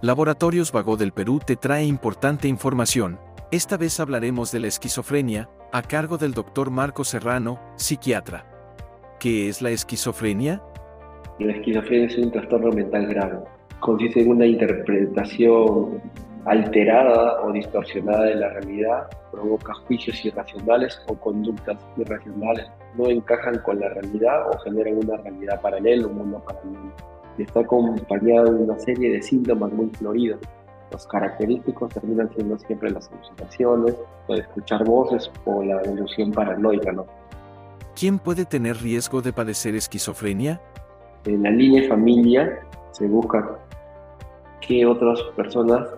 Laboratorios Vago del Perú te trae importante información. Esta vez hablaremos de la esquizofrenia, a cargo del doctor Marco Serrano, psiquiatra. ¿Qué es la esquizofrenia? La esquizofrenia es un trastorno mental grave. Consiste en una interpretación alterada o distorsionada de la realidad, provoca juicios irracionales o conductas irracionales. No encajan con la realidad o generan una realidad paralela, un mundo paralelo está acompañado de una serie de síntomas muy floridos. Los característicos terminan siendo siempre las alucinaciones, o escuchar voces o la ilusión paranoica. ¿no? ¿Quién puede tener riesgo de padecer esquizofrenia? En la línea familia se busca que otras personas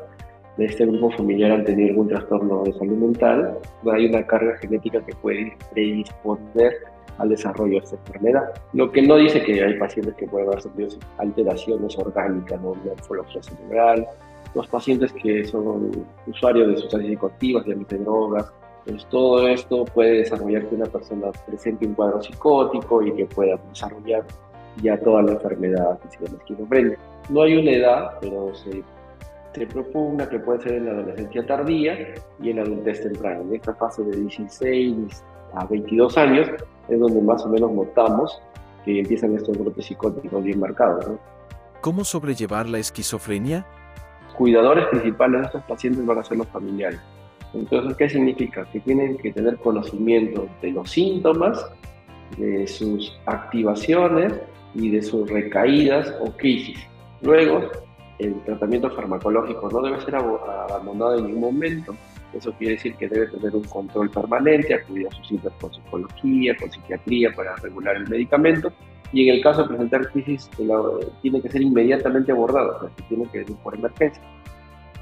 de este grupo familiar han tenido algún trastorno de salud mental. Hay una carga genética que puede predisponer al desarrollo de esta enfermedad. Lo que no dice que hay pacientes que pueden haber sufrido alteraciones orgánicas, ¿no? morfología cerebral, los pacientes que son usuarios de sustancias psicoactivas, de drogas, pues todo esto puede desarrollar que una persona presente un cuadro psicótico y que pueda desarrollar ya toda la enfermedad que se llama esquizofrenia. No hay una edad, pero se, se propugna que puede ser en la adolescencia tardía y en la adultez temprana. En esta fase de 16 a 22 años es donde más o menos notamos que empiezan estos brotes psicóticos bien marcados. ¿Cómo sobrellevar la esquizofrenia? Cuidadores principales de estos pacientes van a ser los familiares. Entonces, ¿qué significa? Que tienen que tener conocimiento de los síntomas, de sus activaciones y de sus recaídas o crisis. Luego, el tratamiento farmacológico no debe ser abandonado en ningún momento eso quiere decir que debe tener un control permanente, acudir a sus citas con psicología, con psiquiatría para regular el medicamento. Y en el caso de presentar crisis, tiene que ser inmediatamente abordado, o tiene que ser por emergencia.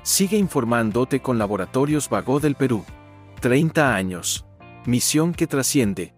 Sigue informándote con Laboratorios Vago del Perú. 30 años. Misión que trasciende.